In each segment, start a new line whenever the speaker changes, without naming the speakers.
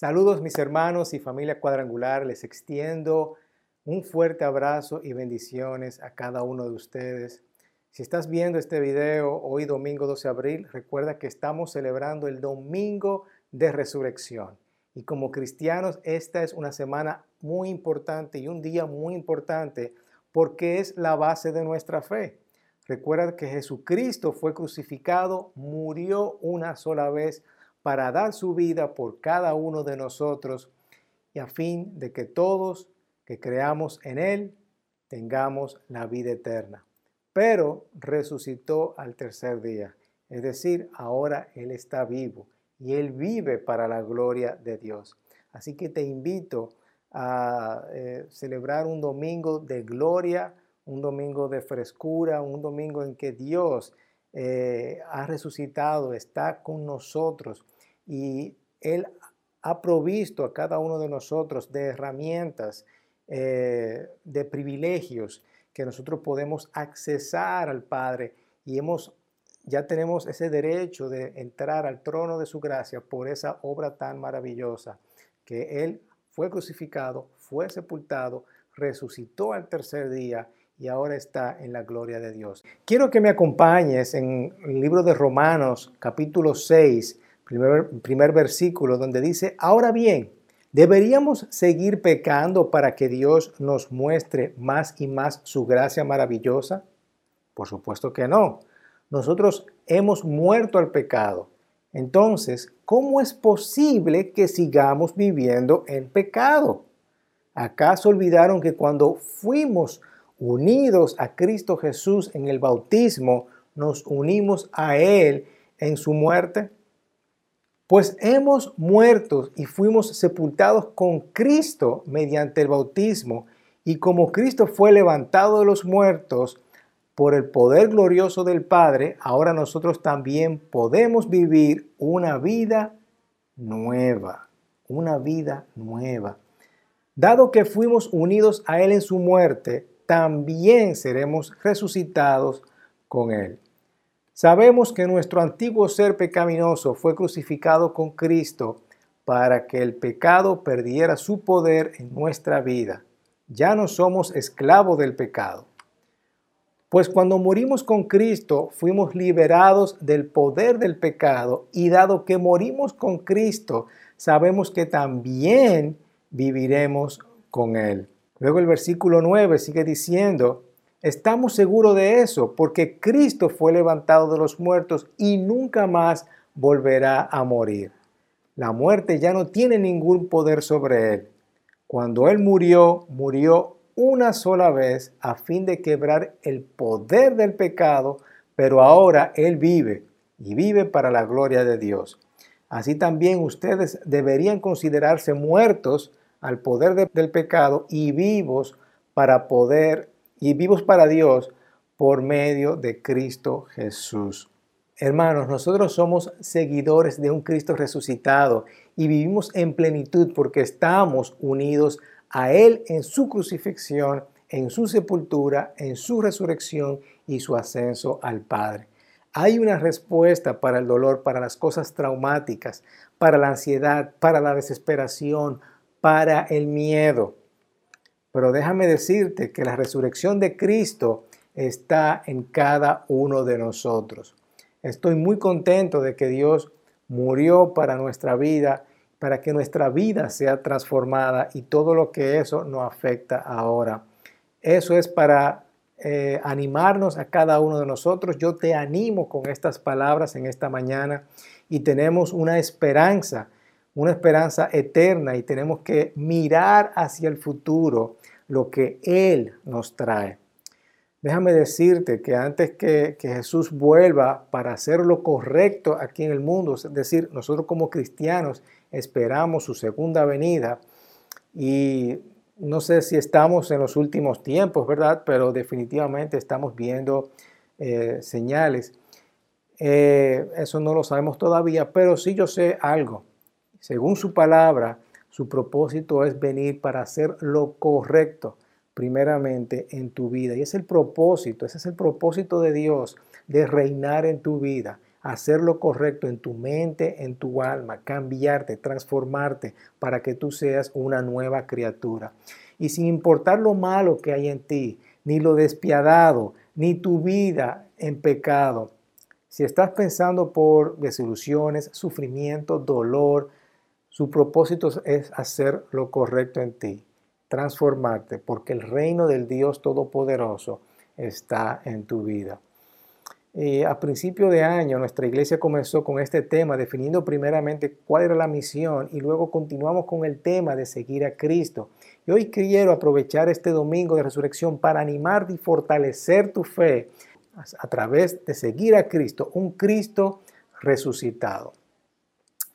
Saludos mis hermanos y familia cuadrangular, les extiendo un fuerte abrazo y bendiciones a cada uno de ustedes. Si estás viendo este video hoy domingo 12 de abril, recuerda que estamos celebrando el domingo de resurrección. Y como cristianos, esta es una semana muy importante y un día muy importante porque es la base de nuestra fe. Recuerda que Jesucristo fue crucificado, murió una sola vez para dar su vida por cada uno de nosotros y a fin de que todos que creamos en Él tengamos la vida eterna. Pero resucitó al tercer día, es decir, ahora Él está vivo y Él vive para la gloria de Dios. Así que te invito a eh, celebrar un domingo de gloria, un domingo de frescura, un domingo en que Dios eh, ha resucitado, está con nosotros y Él ha provisto a cada uno de nosotros de herramientas, eh, de privilegios que nosotros podemos accesar al Padre y hemos ya tenemos ese derecho de entrar al trono de su gracia por esa obra tan maravillosa que Él fue crucificado, fue sepultado, resucitó al tercer día y ahora está en la gloria de Dios. Quiero que me acompañes en el libro de Romanos capítulo 6, primer, primer versículo, donde dice, ahora bien, ¿deberíamos seguir pecando para que Dios nos muestre más y más su gracia maravillosa? Por supuesto que no. Nosotros hemos muerto al pecado. Entonces, ¿cómo es posible que sigamos viviendo en pecado? ¿Acaso olvidaron que cuando fuimos unidos a Cristo Jesús en el bautismo, nos unimos a Él en su muerte? Pues hemos muerto y fuimos sepultados con Cristo mediante el bautismo, y como Cristo fue levantado de los muertos por el poder glorioso del Padre, ahora nosotros también podemos vivir una vida nueva, una vida nueva. Dado que fuimos unidos a Él en su muerte, también seremos resucitados con Él. Sabemos que nuestro antiguo ser pecaminoso fue crucificado con Cristo para que el pecado perdiera su poder en nuestra vida. Ya no somos esclavos del pecado. Pues cuando morimos con Cristo fuimos liberados del poder del pecado y dado que morimos con Cristo, sabemos que también viviremos con Él. Luego el versículo 9 sigue diciendo, estamos seguros de eso porque Cristo fue levantado de los muertos y nunca más volverá a morir. La muerte ya no tiene ningún poder sobre él. Cuando él murió, murió una sola vez a fin de quebrar el poder del pecado, pero ahora él vive y vive para la gloria de Dios. Así también ustedes deberían considerarse muertos al poder del pecado y vivos para poder y vivos para Dios por medio de Cristo Jesús. Hermanos, nosotros somos seguidores de un Cristo resucitado y vivimos en plenitud porque estamos unidos a Él en su crucifixión, en su sepultura, en su resurrección y su ascenso al Padre. Hay una respuesta para el dolor, para las cosas traumáticas, para la ansiedad, para la desesperación, para el miedo. Pero déjame decirte que la resurrección de Cristo está en cada uno de nosotros. Estoy muy contento de que Dios murió para nuestra vida, para que nuestra vida sea transformada y todo lo que eso nos afecta ahora. Eso es para eh, animarnos a cada uno de nosotros. Yo te animo con estas palabras en esta mañana y tenemos una esperanza una esperanza eterna y tenemos que mirar hacia el futuro lo que Él nos trae. Déjame decirte que antes que, que, Jesús vuelva para hacer lo correcto aquí en el mundo, es decir, nosotros como cristianos esperamos su segunda venida y no sé si estamos en los últimos tiempos, ¿verdad? Pero definitivamente estamos viendo eh, señales. Eh, eso no lo sabemos todavía, pero sí yo sé algo. Según su palabra, su propósito es venir para hacer lo correcto primeramente en tu vida. Y es el propósito, ese es el propósito de Dios, de reinar en tu vida, hacer lo correcto en tu mente, en tu alma, cambiarte, transformarte para que tú seas una nueva criatura. Y sin importar lo malo que hay en ti, ni lo despiadado, ni tu vida en pecado, si estás pensando por desilusiones, sufrimiento, dolor, su propósito es hacer lo correcto en ti, transformarte, porque el reino del Dios Todopoderoso está en tu vida. Eh, a principio de año nuestra iglesia comenzó con este tema, definiendo primeramente cuál era la misión y luego continuamos con el tema de seguir a Cristo. Y hoy quiero aprovechar este domingo de resurrección para animarte y fortalecer tu fe a través de seguir a Cristo, un Cristo resucitado.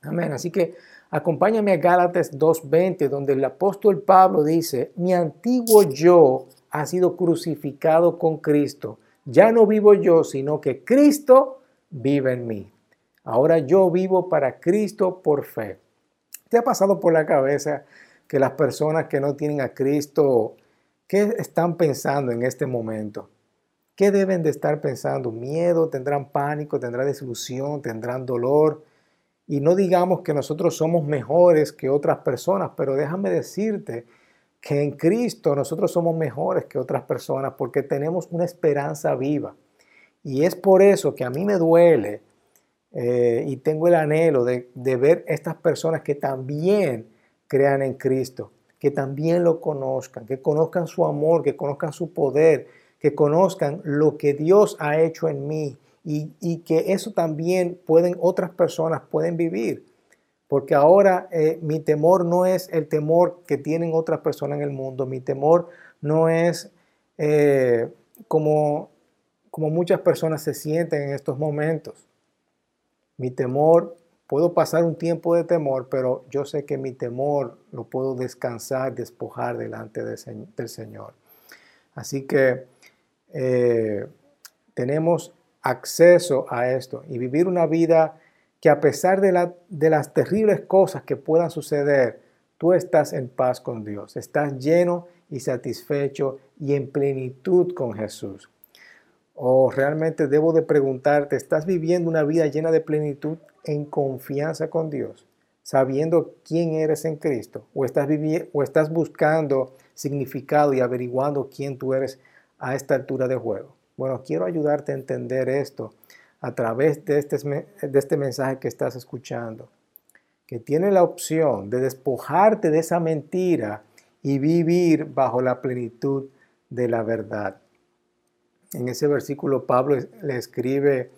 Amén. Así que acompáñame a Gálatas 2.20, donde el apóstol Pablo dice, mi antiguo yo ha sido crucificado con Cristo ya no vivo yo, sino que Cristo vive en mí. Ahora yo vivo para Cristo por fe. ¿Te ha pasado por la cabeza que las personas que no tienen a Cristo, qué están pensando en este momento? ¿Qué deben de estar pensando? ¿Miedo? ¿Tendrán pánico? ¿Tendrán desilusión? ¿Tendrán dolor? Y no digamos que nosotros somos mejores que otras personas, pero déjame decirte que en Cristo nosotros somos mejores que otras personas porque tenemos una esperanza viva. Y es por eso que a mí me duele eh, y tengo el anhelo de, de ver estas personas que también crean en Cristo, que también lo conozcan, que conozcan su amor, que conozcan su poder, que conozcan lo que Dios ha hecho en mí y, que eso también pueden otras personas pueden vivir porque ahora eh, mi temor no es el temor que tienen otras personas en el mundo, mi temor no es eh, como, como muchas personas se sienten en estos momentos. Mi temor, puedo pasar un tiempo de temor, pero yo sé que mi temor lo puedo descansar, despojar delante del Señor. Así que eh, tenemos acceso a esto y vivir una vida que a pesar de, las terribles cosas que puedan suceder, tú estás en paz con Dios, estás lleno y satisfecho y en plenitud con Jesús. O realmente debo de preguntarte, ¿estás viviendo una vida llena de plenitud en confianza con Dios, sabiendo quién eres en Cristo? ¿O estás, o estás buscando significado y averiguando quién tú eres a esta altura de juego? Bueno, quiero ayudarte a entender esto a través de este, de este mensaje que estás escuchando, que tiene la opción de despojarte de esa mentira y vivir bajo la plenitud de la verdad. En ese versículo Pablo le escribe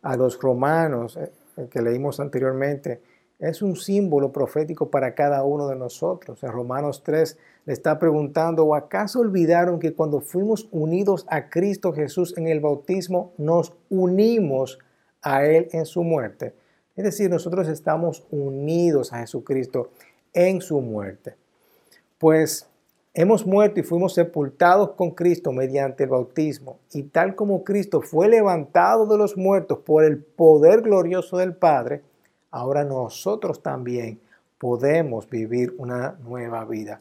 a los romanos eh, que leímos anteriormente, es un símbolo profético para cada uno de nosotros. En Romanos 3 le está preguntando, ¿o acaso olvidaron que cuando fuimos unidos a Cristo Jesús en el bautismo, nos unimos a Él en su muerte? Es decir, nosotros estamos unidos a Jesucristo en su muerte. Pues hemos muerto y fuimos sepultados con Cristo mediante el bautismo. Y tal como Cristo fue levantado de los muertos por el poder glorioso del Padre, ahora nosotros también podemos vivir una nueva vida.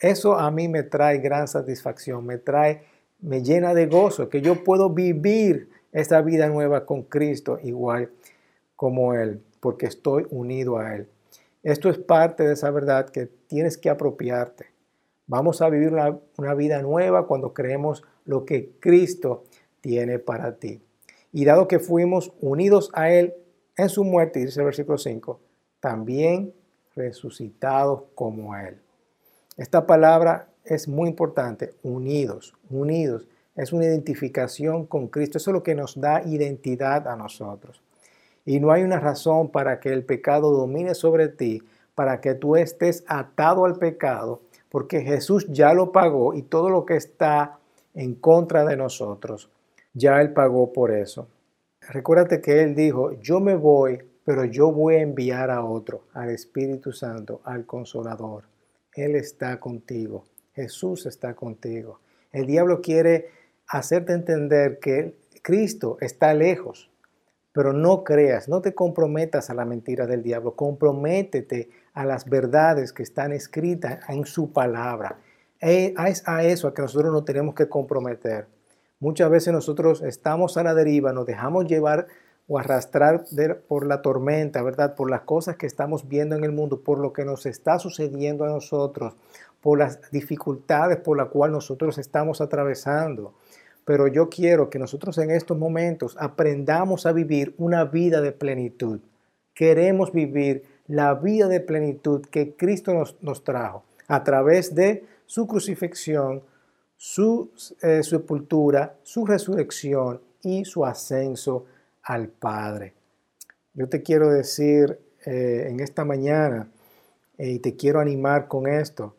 Eso a mí me trae gran satisfacción, me trae, me llena de gozo, que yo puedo vivir esta vida nueva con Cristo igual como Él, porque estoy unido a Él. Esto es parte de esa verdad que tienes que apropiarte. Vamos a vivir una, una vida nueva cuando creemos lo que Cristo tiene para ti. Y dado que fuimos unidos a Él en su muerte, dice el versículo 5, también resucitados como Él. Esta palabra es muy importante, unidos, unidos. Es una identificación con Cristo. Eso es lo que nos da identidad a nosotros. Y no hay una razón para que el pecado domine sobre ti, para que tú estés atado al pecado, porque Jesús ya lo pagó y todo lo que está en contra de nosotros, ya Él pagó por eso. Recuérdate que Él dijo, yo me voy, pero yo voy a enviar a otro, al Espíritu Santo, al Consolador. Él está contigo, Jesús está contigo. El diablo quiere hacerte entender que Cristo está lejos, pero no creas, no te comprometas a la mentira del diablo, comprométete a las verdades que están escritas en su palabra. Es a eso a que nosotros nos tenemos que comprometer. Muchas veces nosotros estamos a la deriva, nos dejamos llevar o arrastrar por la tormenta, ¿verdad? Por las cosas que estamos viendo en el mundo, por lo que nos está sucediendo a nosotros, por las dificultades por las cuales nosotros estamos atravesando. Pero yo quiero que nosotros en estos momentos aprendamos a vivir una vida de plenitud. Queremos vivir la vida de plenitud que Cristo nos, nos trajo a través de su crucifixión, su eh, sepultura, su resurrección y su ascenso al Padre. Yo te quiero decir eh, en esta mañana eh, y te quiero animar con esto,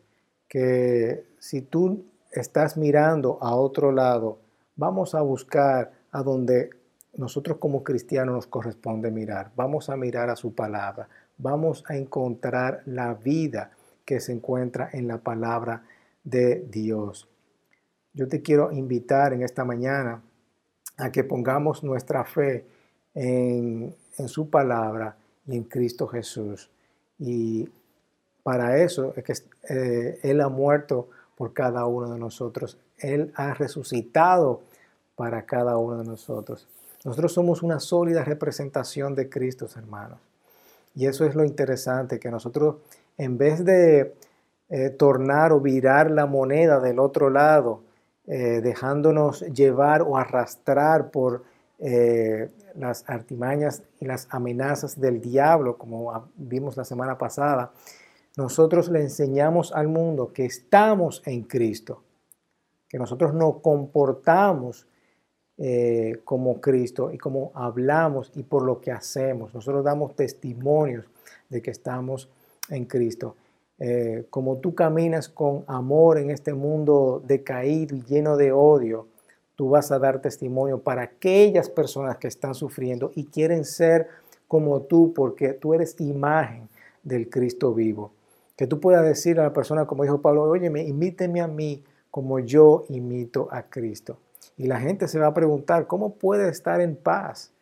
que si tú estás mirando a otro lado, vamos a buscar a donde nosotros como cristianos nos corresponde mirar. Vamos a mirar a su palabra. Vamos a encontrar la vida que se encuentra en la palabra de Dios. Yo te quiero invitar en esta mañana a que pongamos nuestra fe en, su palabra y en Cristo Jesús. Y para eso es que eh, Él ha muerto por cada uno de nosotros. Él ha resucitado para cada uno de nosotros. Nosotros somos una sólida representación de Cristo, hermanos. Y eso es lo interesante, que nosotros en vez de eh, tornar o virar la moneda del otro lado, eh, dejándonos llevar o arrastrar por eh, las artimañas y las amenazas del diablo, como vimos la semana pasada, nosotros le enseñamos al mundo que estamos en Cristo, que nosotros nos comportamos como Cristo y como hablamos y por lo que hacemos. Nosotros damos testimonios de que estamos en Cristo. Eh, como tú caminas con amor en este mundo decaído y lleno de odio, tú vas a dar testimonio para aquellas personas que están sufriendo y quieren ser como tú porque tú eres imagen del Cristo vivo. Que tú puedas decir a la persona, como dijo Pablo, oye, imíteme a mí como yo imito a Cristo. Y la gente se va a preguntar, ¿cómo puede estar en paz?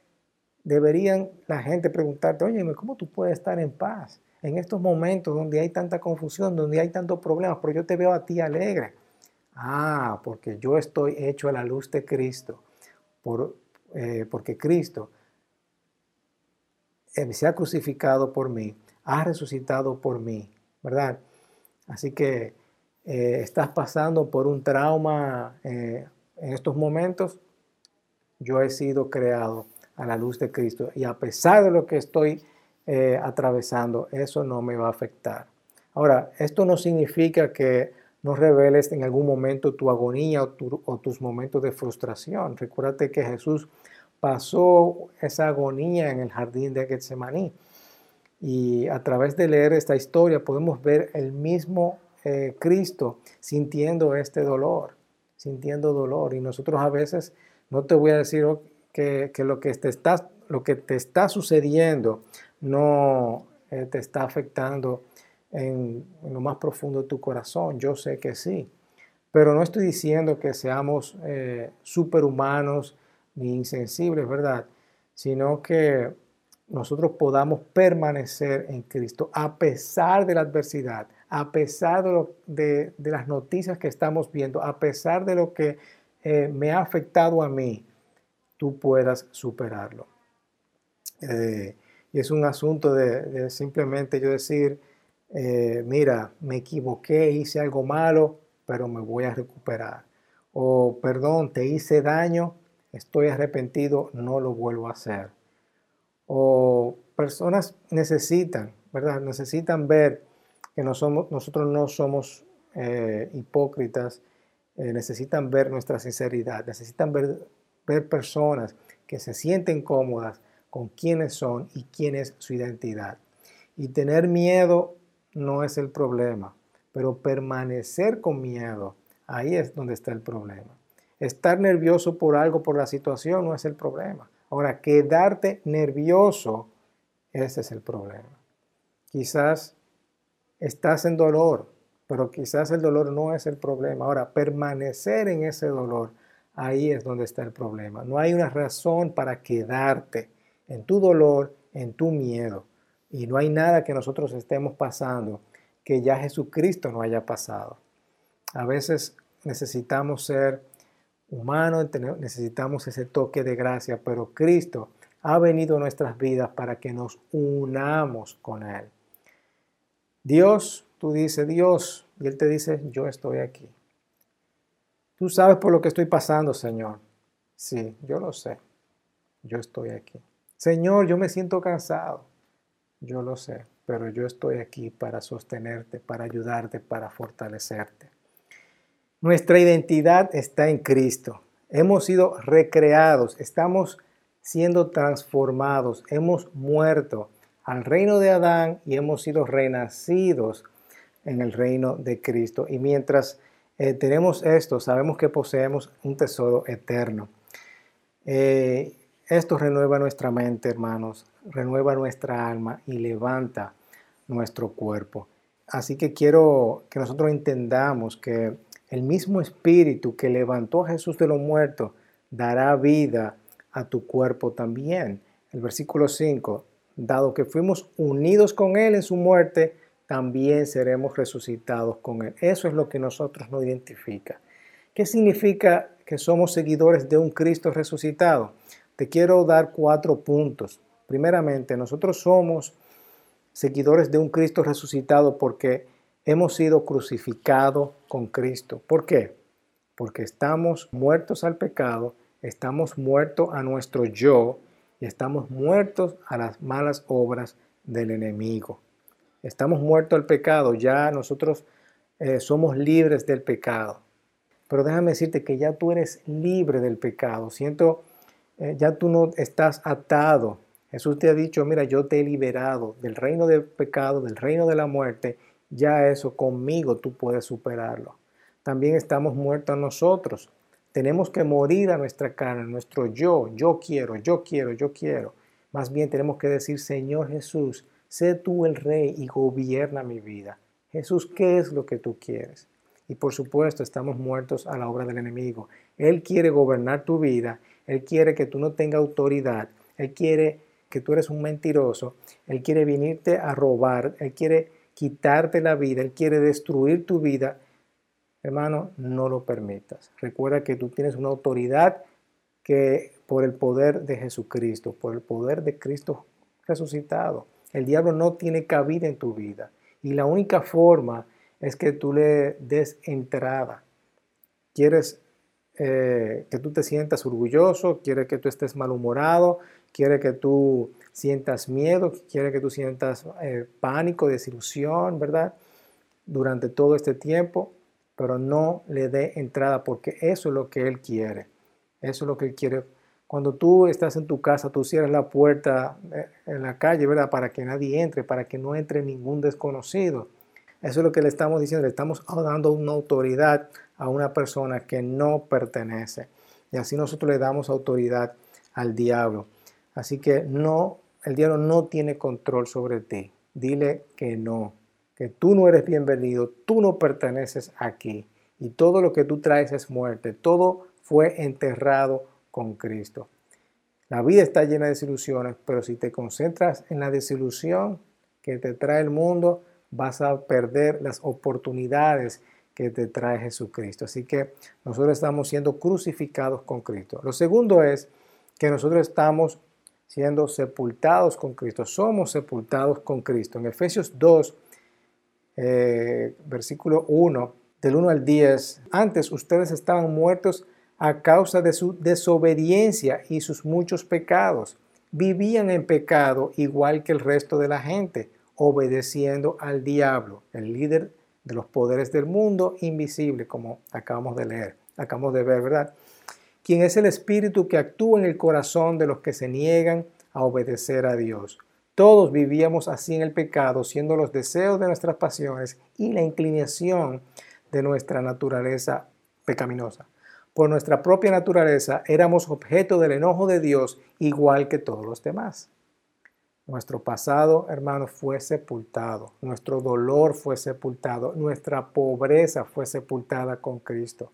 Deberían la gente preguntarte, oye, ¿cómo tú puedes estar en paz? En estos momentos donde hay tanta confusión, donde hay tantos problemas, pero yo te veo a ti alegre. Ah, porque yo estoy hecho a la luz de Cristo, por, eh, porque Cristo eh, se ha crucificado por mí, ha resucitado por mí, ¿verdad? Así que eh, estás pasando por un trauma en estos momentos, yo he sido creado a la luz de Cristo y a pesar de lo que estoy eh, atravesando, eso no me va a afectar. Ahora, esto no significa que no reveles en algún momento tu agonía o, tus momentos de frustración. Recuérdate que Jesús pasó esa agonía en el jardín de Getsemaní. Y a través de leer esta historia podemos ver el mismo eh, Cristo sintiendo este dolor, sintiendo dolor. Y nosotros a veces, no te voy a decir que, lo, que te está, lo que te está sucediendo no eh, te está afectando en, lo más profundo de tu corazón. Yo sé que sí. Pero no estoy diciendo que seamos eh, superhumanos ni insensibles, ¿verdad? Sino que nosotros podamos permanecer en Cristo a pesar de la adversidad, a pesar de, las noticias que estamos viendo, a pesar de lo que eh, me ha afectado a mí, tú puedas superarlo. Y es un asunto de, simplemente yo decir, eh, mira, me equivoqué, hice algo malo, pero me voy a recuperar. O perdón, te hice daño, estoy arrepentido, no lo vuelvo a hacer. O personas necesitan, ¿verdad? Necesitan ver que no somos, nosotros no somos eh, hipócritas, eh, necesitan ver nuestra sinceridad, necesitan ver, ver personas que se sienten cómodas con quiénes son y quién es su identidad. Y tener miedo no es el problema, pero permanecer con miedo, ahí es donde está el problema. Estar nervioso por algo, por la situación, no es el problema. Ahora, quedarte nervioso, ese es el problema. Quizás estás en dolor, pero quizás el dolor no es el problema. Ahora, permanecer en ese dolor, ahí es donde está el problema. No hay una razón para quedarte en tu dolor, en tu miedo. Y no hay nada que nosotros estemos pasando que ya Jesucristo no haya pasado. A veces necesitamos ser humanos, necesitamos ese toque de gracia, pero Cristo ha venido a nuestras vidas para que nos unamos con Él. Dios, tú dices Dios, y Él te dice, yo estoy aquí. Tú sabes por lo que estoy pasando, Señor. Sí, yo lo sé. Yo estoy aquí. Señor, yo me siento cansado. Yo lo sé, pero yo estoy aquí para sostenerte, para ayudarte, para fortalecerte. Nuestra identidad está en Cristo. Hemos sido recreados, estamos siendo transformados, hemos muerto al reino de Adán y hemos sido renacidos en el reino de Cristo. Y mientras eh, tenemos esto, sabemos que poseemos un tesoro eterno. Eh, esto renueva nuestra mente, hermanos, renueva nuestra alma y levanta nuestro cuerpo. Así que quiero que nosotros entendamos que el mismo espíritu que levantó a Jesús de los muertos dará vida a tu cuerpo también. El versículo 5, dado que fuimos unidos con Él en su muerte, también seremos resucitados con Él. Eso es lo que nosotros nos identifica. ¿Qué significa que somos seguidores de un Cristo resucitado? Te quiero dar cuatro puntos. Primeramente, nosotros somos seguidores de un Cristo resucitado porque hemos sido crucificados con Cristo. ¿Por qué? Porque estamos muertos al pecado, estamos muertos a nuestro yo y estamos muertos a las malas obras del enemigo. Estamos muertos al pecado, ya nosotros eh, somos libres del pecado. Pero déjame decirte que ya tú eres libre del pecado. Siento, eh, ya tú no estás atado. Jesús te ha dicho, mira, yo te he liberado del reino del pecado, del reino de la muerte. Ya eso conmigo tú puedes superarlo. También estamos muertos nosotros. Tenemos que morir a nuestra carne, nuestro yo. Yo quiero, yo quiero, yo quiero. Más bien tenemos que decir, Señor Jesús, sé tú el rey y gobierna mi vida. Jesús, ¿qué es lo que tú quieres? Y por supuesto, estamos muertos a la obra del enemigo. Él quiere gobernar tu vida, Él quiere que tú no tengas autoridad, Él quiere que tú eres un mentiroso, Él quiere venirte a robar, Él quiere quitarte la vida, Él quiere destruir tu vida. Hermano, no lo permitas. Recuerda que tú tienes una autoridad que por el poder de Jesucristo, por el poder de Cristo resucitado, el diablo no tiene cabida en tu vida. Y la única forma es que tú le des entrada. Quieres eh, que tú te sientas orgulloso, quiere que tú estés malhumorado, quiere que tú sientas miedo, quiere que tú sientas eh, pánico, desilusión, ¿verdad? Durante todo este tiempo, pero no le dé entrada porque eso es lo que Él quiere. Eso es lo que Él quiere. Cuando tú estás en tu casa, tú cierras la puerta eh, en la calle, ¿verdad? Para que nadie entre, para que no entre ningún desconocido. Eso es lo que le estamos diciendo, le estamos dando una autoridad a una persona que no pertenece. Y así nosotros le damos autoridad al diablo. Así que no, el diablo no tiene control sobre ti. Dile que no, que tú no eres bienvenido, tú no perteneces aquí. Y todo lo que tú traes es muerte. Todo fue enterrado con Cristo. La vida está llena de desilusiones, pero si te concentras en la desilusión que te trae el mundo, vas a perder las oportunidades que te trae Jesucristo. Así que nosotros estamos siendo crucificados con Cristo. Lo segundo es que nosotros estamos siendo sepultados con Cristo. Somos sepultados con Cristo. En Efesios 2, eh, versículo 1, del 1 al 10, antes ustedes estaban muertos a causa de su desobediencia y sus muchos pecados. Vivían en pecado igual que el resto de la gente obedeciendo al diablo, el líder de los poderes del mundo invisible, como acabamos de leer, acabamos de ver, ¿verdad? Quien es el espíritu que actúa en el corazón de los que se niegan a obedecer a Dios. Todos vivíamos así en el pecado, siendo los deseos de nuestras pasiones y la inclinación de nuestra naturaleza pecaminosa. Por nuestra propia naturaleza éramos objeto del enojo de Dios igual que todos los demás. Nuestro pasado, hermano, fue sepultado. Nuestro dolor fue sepultado. Nuestra pobreza fue sepultada con Cristo.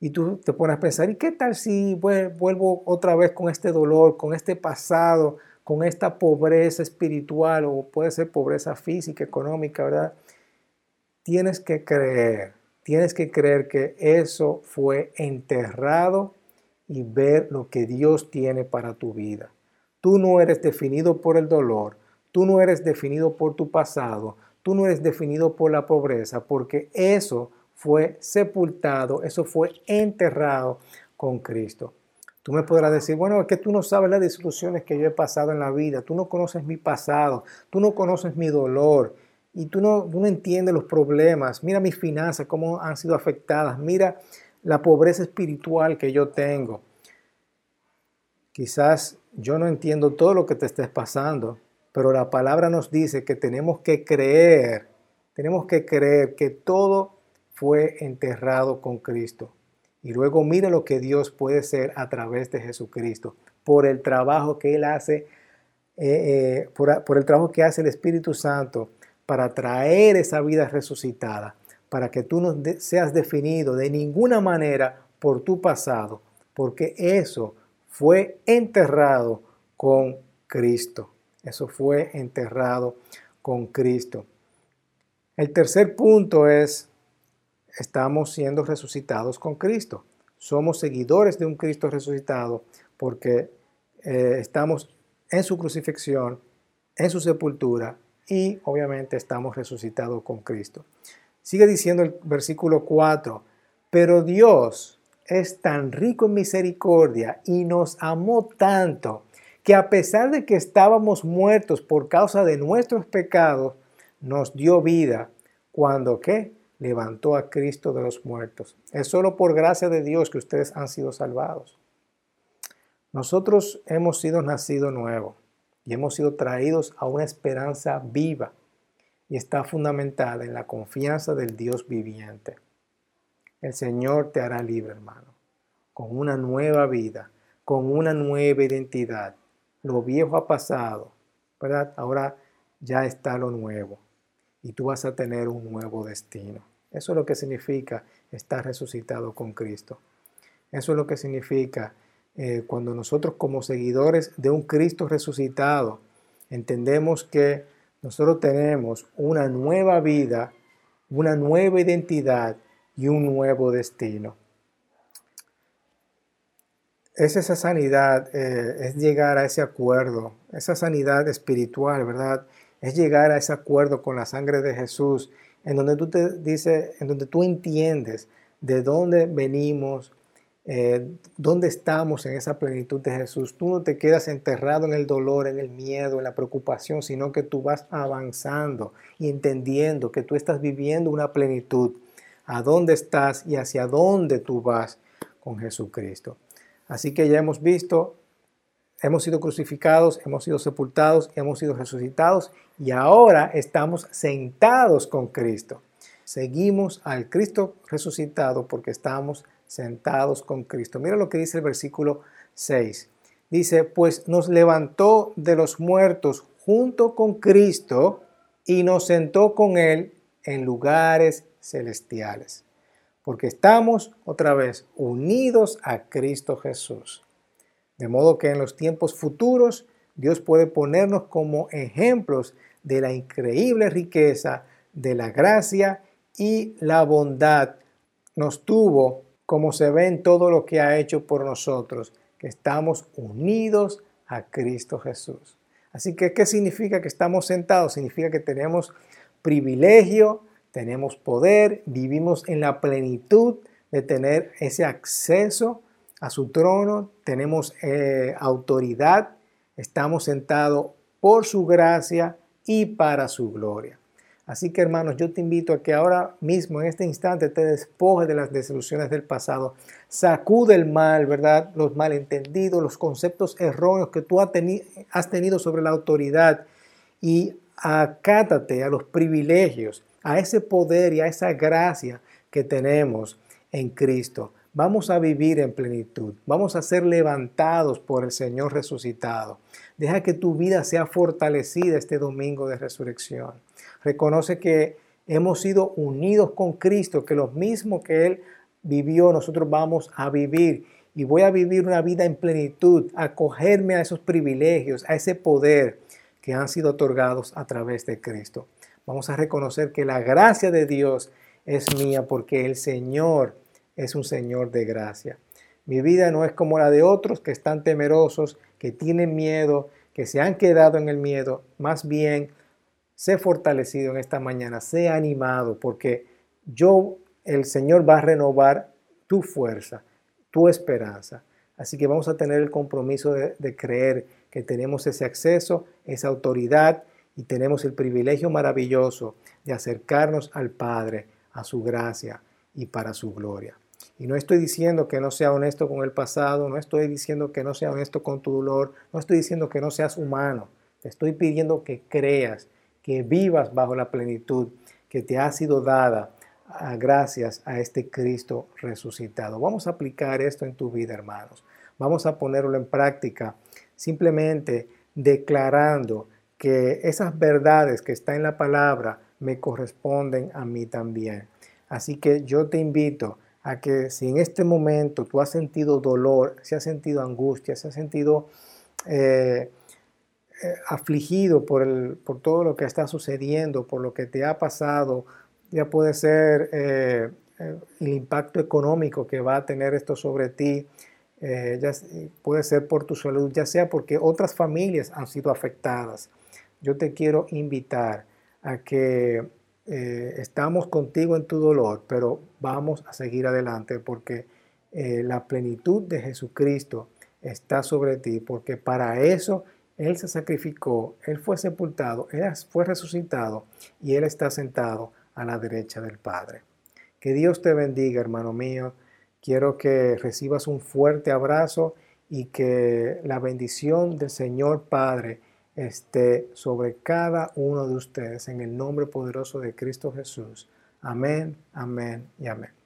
Y tú te pones a pensar, ¿y qué tal si vuelvo otra vez con este dolor, con este pasado, con esta pobreza espiritual o puede ser pobreza física, económica, ¿verdad? Tienes que creer, tienes que creer que eso fue enterrado y ver lo que Dios tiene para tu vida. Tú no eres definido por el dolor, tú no eres definido por tu pasado, tú no eres definido por la pobreza, porque eso fue sepultado, eso fue enterrado con Cristo. Tú me podrás decir, bueno, es que tú no sabes las disoluciones que yo he pasado en la vida, tú no conoces mi pasado, tú no conoces mi dolor y tú no, no entiendes los problemas. Mira mis finanzas, cómo han sido afectadas, mira la pobreza espiritual que yo tengo. Quizás yo no entiendo todo lo que te estés pasando, pero la palabra nos dice que tenemos que creer, tenemos que creer que todo fue enterrado con Cristo. Y luego mira lo que Dios puede ser a través de Jesucristo, por el trabajo que Él hace, eh, eh, por, por el trabajo que hace el Espíritu Santo para traer esa vida resucitada, para que tú no seas definido de ninguna manera por tu pasado, porque eso fue enterrado con Cristo. Eso fue enterrado con Cristo. El tercer punto es estamos siendo resucitados con Cristo. Somos seguidores de un Cristo resucitado porque eh, estamos en su crucifixión, en su sepultura y obviamente estamos resucitados con Cristo. Sigue diciendo el versículo 4, pero Dios es tan rico en misericordia y nos amó tanto que a pesar de que estábamos muertos por causa de nuestros pecados, nos dio vida cuando qué? levantó a Cristo de los muertos. Es solo por gracia de Dios que ustedes han sido salvados. Nosotros hemos sido nacidos nuevos y hemos sido traídos a una esperanza viva y está fundamentada en la confianza del Dios viviente. El Señor te hará libre, hermano, con una nueva vida, con una nueva identidad. Lo viejo ha pasado, ¿verdad? Ahora ya está lo nuevo y tú vas a tener un nuevo destino. Eso es lo que significa estar resucitado con Cristo. Eso es lo que significa eh, cuando nosotros como seguidores de un Cristo resucitado entendemos que nosotros tenemos una nueva vida, una nueva identidad y un nuevo destino. Es esa sanidad, eh, es llegar a ese acuerdo, esa sanidad espiritual, ¿verdad? Es llegar a ese acuerdo con la sangre de Jesús en donde tú te dices, en donde tú entiendes de dónde venimos, eh, dónde estamos en esa plenitud de Jesús. Tú no te quedas enterrado en el dolor, en el miedo, en la preocupación, sino que tú vas avanzando y entendiendo que tú estás viviendo una plenitud. A dónde estás y hacia dónde tú vas con Jesucristo. Así que ya hemos visto hemos sido crucificados, hemos sido sepultados, hemos sido resucitados y ahora estamos sentados con Cristo. Seguimos al Cristo resucitado porque estamos sentados con Cristo. Mira lo que dice el versículo 6. Dice, pues nos levantó de los muertos junto con Cristo y nos sentó con Él en lugares celestiales. Porque estamos otra vez unidos a Cristo Jesús. De modo que en los tiempos futuros Dios puede ponernos como ejemplos de la increíble riqueza de la gracia y la bondad. Nos tuvo como se ve en todo lo que ha hecho por nosotros, que estamos unidos a Cristo Jesús. Así que, ¿qué significa que estamos sentados? Significa que tenemos privilegio, tenemos poder, vivimos en la plenitud de tener ese acceso a su trono, tenemos eh, autoridad, estamos sentados por su gracia y para su gloria. Así que hermanos, yo te invito a que ahora mismo, en este instante, te despojes de las desilusiones del pasado. Sacude el mal, ¿verdad? Los malentendidos, los conceptos erróneos que tú has tenido sobre la autoridad y acátate a los privilegios, a ese poder y a esa gracia que tenemos en Cristo vamos a vivir en plenitud, vamos a ser levantados por el Señor resucitado. Deja que tu vida sea fortalecida este domingo de resurrección. Reconoce que hemos sido unidos con Cristo, que lo mismo que Él vivió, nosotros vamos a vivir. Y voy a vivir una vida en plenitud, acogerme a esos privilegios, a ese poder que han sido otorgados a través de Cristo. Vamos a reconocer que la gracia de Dios es mía porque el Señor es un Señor de gracia. Mi vida no es como la de otros que están temerosos, que tienen miedo, que se han quedado en el miedo, más bien sé fortalecido en esta mañana, sé animado, porque yo, el Señor va a renovar tu fuerza, tu esperanza. Así que vamos a tener el compromiso de, de creer que tenemos ese acceso, esa autoridad y tenemos el privilegio maravilloso de acercarnos al Padre, a su gracia y para su gloria. Y no estoy diciendo que no sea honesto con el pasado, no estoy diciendo que no sea honesto con tu dolor, no estoy diciendo que no seas humano. Te estoy pidiendo que creas, que vivas bajo la plenitud que te ha sido dada ah, gracias a este Cristo resucitado. Vamos a aplicar esto en tu vida, hermanos. Vamos a ponerlo en práctica simplemente declarando que esas verdades que están en la palabra me corresponden a mí también. Así que yo te invito a que si en este momento tú has sentido dolor, si has sentido angustia, si has sentido eh, eh, afligido por, el, por todo lo que está sucediendo, por lo que te ha pasado, ya puede ser eh, el impacto económico que va a tener esto sobre ti, ya puede ser por tu salud, ya sea porque otras familias han sido afectadas. Yo te quiero invitar a que eh, estamos contigo en tu dolor, pero vamos a seguir adelante porque eh, la plenitud de Jesucristo está sobre ti, porque para eso Él se sacrificó, Él fue sepultado, Él fue resucitado y Él está sentado a la derecha del Padre. Que Dios te bendiga, hermano mío. Quiero que recibas un fuerte abrazo y que la bendición del Señor Padre esté sobre cada uno de ustedes en el nombre poderoso de Cristo Jesús. Amén, amén y amén.